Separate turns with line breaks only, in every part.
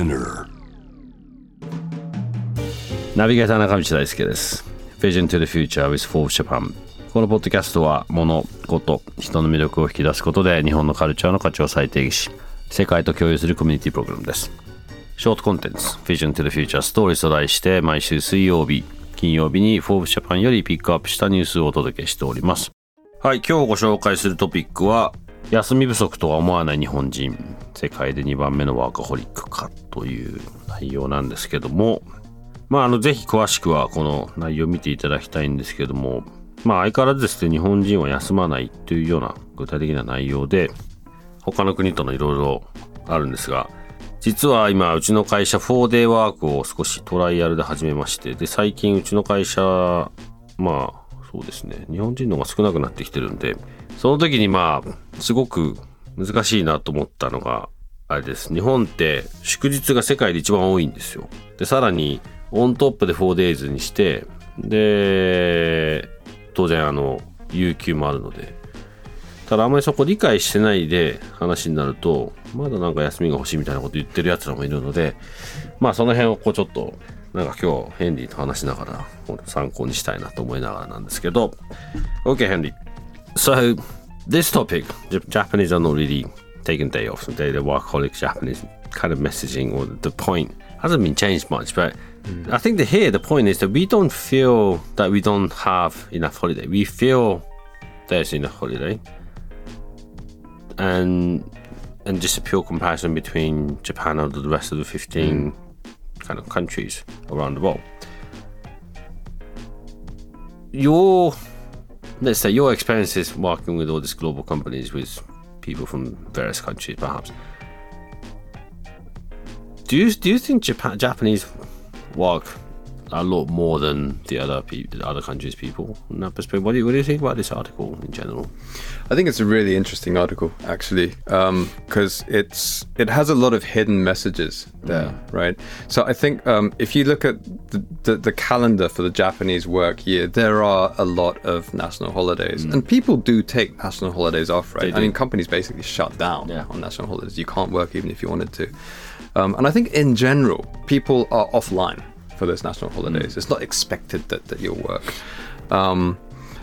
ナビゲーター中道大輔です。Vision to the Future with f o r b e Japan このポッドキャストは物事人の魅力を引き出すことで日本のカルチャーの価値を再定義し世界と共有するコミュニティプログラムです。ショートコンテンツ Vision to the Future Stories と題して毎週水曜日金曜日に Forbes Japan よりピックアップしたニュースをお届けしております。はい今日ご紹介するトピックは休み不足とは思わない日本人。世界で2番目のワーカホリックかという内容なんですけども。まあ、あの、ぜひ詳しくはこの内容を見ていただきたいんですけども、まあ、相変わらずですね、日本人は休まないというような具体的な内容で、他の国とのいろいろあるんですが、実は今、うちの会社 4day ワークを少しトライアルで始めまして、で、最近うちの会社、まあ、そうですね、日本人の方が少なくなってきてるんで、その時にまあ、すごく難しいなと思ったのが、あれです。日本って祝日が世界で一番多いんですよ。で、さらにオントップで 4days にして、で、当然あの、有給もあるので、ただあんまりそこ理解してないで話になると、まだなんか休みが欲しいみたいなこと言ってる奴らもいるので、まあその辺をこうちょっと、なんか今日ヘンリーと話しながら参考にしたいなと思いながらなんですけど、OK ヘンリー。So, this topic, Japanese are not really taking day off, they, the workaholic Japanese kind of messaging or the point hasn't been changed much, but Mm. I think the here the point is that we don't feel that we don't have enough holiday. We feel there's enough holiday, and and just a pure comparison between Japan and the rest of the 15 mm. kind of countries around the world. Your let's say your experiences working with all these global companies with people from various countries, perhaps. Do you do you think Japan Japanese work a lot more than the other pe- the other countries' people from that perspective. What do, you, what do you think about this article in general?
I think it's a really interesting article, actually, because um, it's it has a lot of hidden messages there, mm. right? So I think um, if you look at the, the, the, calendar for the Japanese work year, there are a lot of national holidays, mm. and people do take national holidays off, right? I mean, companies basically shut down yeah. on national holidays. You can't work even if you wanted to. Um, and I think in general, people are offline for those national holidays. Mm. It's not expected that, that you'll work. Um,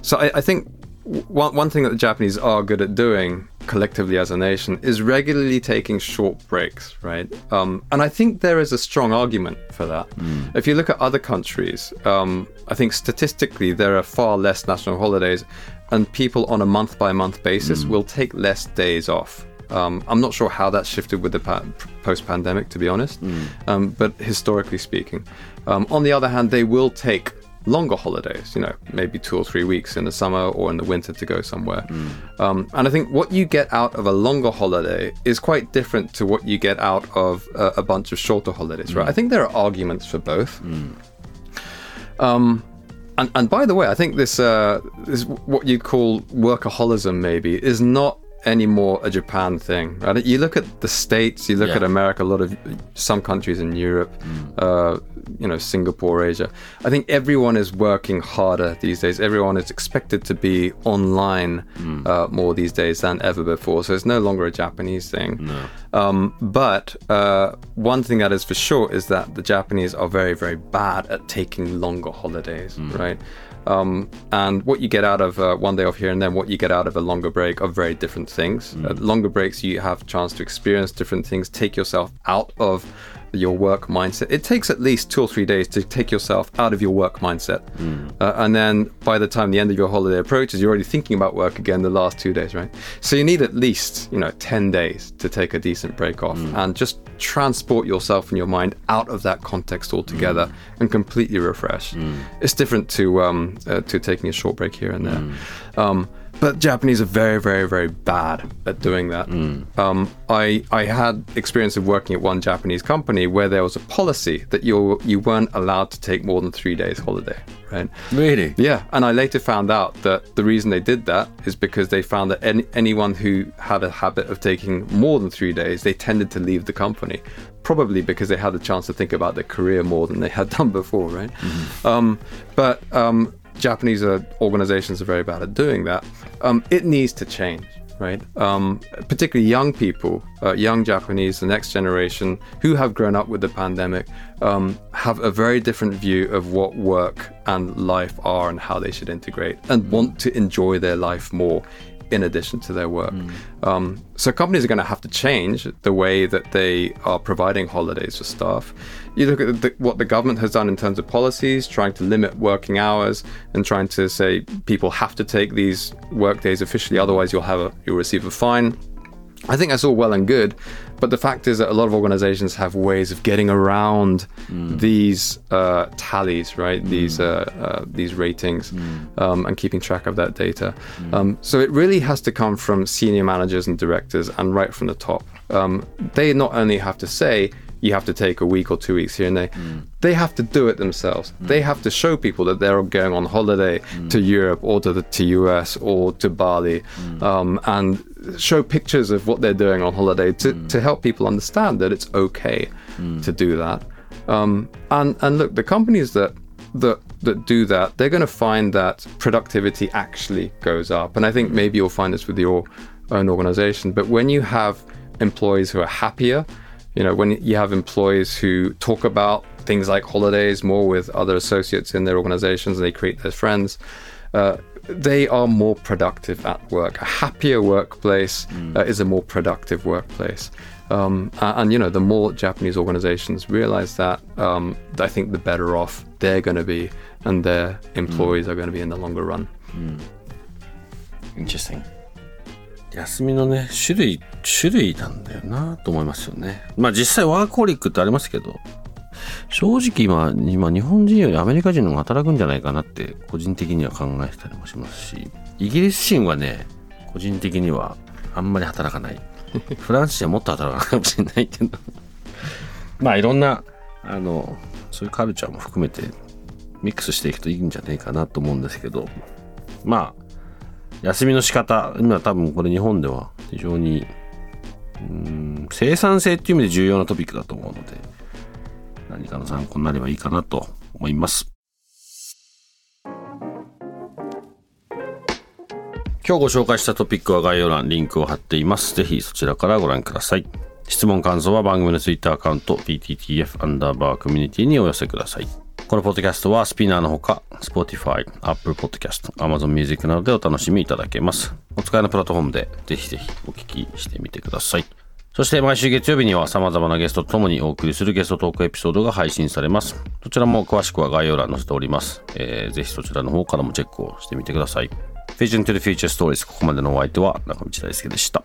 so I, I think one, one thing that the Japanese are good at doing collectively as a nation is regularly taking short breaks, right? Um, and I think there is a strong argument for that. Mm. If you look at other countries, um, I think statistically there are far less national holidays, and people on a month by month basis mm. will take less days off. Um, I'm not sure how that shifted with the pa- post pandemic, to be honest, mm. um, but historically speaking. Um, on the other hand, they will take longer holidays, you know, maybe two or three weeks in the summer or in the winter to go somewhere. Mm. Um, and I think what you get out of a longer holiday is quite different to what you get out of a, a bunch of shorter holidays, right? Mm. I think there are arguments for both. Mm. Um, and, and, by the way, I think this, uh, this what you'd call workaholism maybe is not anymore a Japan thing. Right? You look at the states, you look yeah. at America, a lot of some countries in Europe, mm. uh, you know, Singapore, Asia. I think everyone is working harder these days. Everyone is expected to be online mm. uh, more these days than ever before. So it's no longer a Japanese thing. No. Um, but uh, one thing that is for sure is that the Japanese are very, very bad at taking longer holidays, mm. right? Um, and what you get out of uh, one day off here and then, what you get out of a longer break are very different things. Mm. Uh, longer breaks, you have a chance to experience different things, take yourself out of your work mindset. It takes at least two or three days to take yourself out of your work mindset. Mm. Uh, and then by the time the end of your holiday approaches, you're already thinking about work again the last two days, right? So you need at least, you know, 10 days to take a decent break off mm. and just transport yourself and your mind out of that context altogether mm. and completely refresh. Mm. It's different to, um, uh, to taking a short break here and there. Mm. Um, but Japanese are very, very, very bad at doing that. Um, I I had experience of working at one Japanese company where there was a policy that you you weren't allowed to take more than three days holiday, right?
Really?
Yeah, and I later found out that the reason they did that is because they found that any, anyone who had a habit of taking more than three days, they tended to leave the company, probably because they had the chance to think about their career more than they had done before, right? Um, but um, Japanese uh, organizations are very bad at doing that. Um, it needs to change. Right, um, particularly young people, uh, young Japanese, the next generation who have grown up with the pandemic, um, have a very different view of what work and life are and how they should integrate, and want to enjoy their life more in addition to their work. Um, so companies are going to have to change the way that they are providing holidays for staff. You look at the, what the government has done in terms of policies, trying to limit working hours and trying to say people have to take these work days officially, otherwise you'll have a you'll receive a fine. I think that's all well and good, but the fact is that a lot of organizations have ways of getting around these uh, tallies, right? These uh, uh, these ratings, um, and keeping track of that data. Um, so it really has to come from senior managers and directors, and right from the top. Um, they not only have to say you have to take a week or two weeks here and there. Mm. They have to do it themselves. Mm. They have to show people that they're going on holiday mm. to Europe or to the to US or to Bali, um, and show pictures of what they're doing on holiday to, to help people understand that it's okay to do that. Um, and and look, the companies that that that do that, they're going to find that productivity actually goes up. And I think maybe you'll find this with your own organization. But when you have employees who are happier, you know, when you have employees who talk about things like holidays more with other associates in their organizations and they create their friends, uh, they are more productive at work. A happier workplace uh, is a more productive workplace. Um, and, you know, the more Japanese organizations realize that, um, I think the better off they're going to be and their employees are going to be in the longer run.
Interesting. 休みのね、種類、種類なんだよなと思いますよね。まあ実際ワーコリックってありますけど、正直今、今日本人よりアメリカ人の方が働くんじゃないかなって個人的には考えてたりもしますし、イギリス人はね、個人的にはあんまり働かない。フランス人はもっと働かないかもしれないけど。まあいろんな、あの、そういうカルチャーも含めてミックスしていくといいんじゃないかなと思うんですけど、まあ、休みの仕方。今多分これ日本では非常にうん生産性っていう意味で重要なトピックだと思うので何かの参考になればいいかなと思います。今日ご紹介したトピックは概要欄リンクを貼っています。ぜひそちらからご覧ください。質問感想は番組のツイッターアカウント PTTF アンダーバーコミュニティにお寄せください。このポッドキャストはスピナーのほか Spotify、Apple Podcast、Amazon Music などでお楽しみいただけます。お使いのプラットフォームでぜひぜひお聞きしてみてください。そして毎週月曜日には様々なゲストと共にお送りするゲストトークエピソードが配信されます。どちらも詳しくは概要欄に載せております。えーぜひそちらの方からもチェックをしてみてください。Vision to the Future Stories ここまでのお相手は中道大輔でした。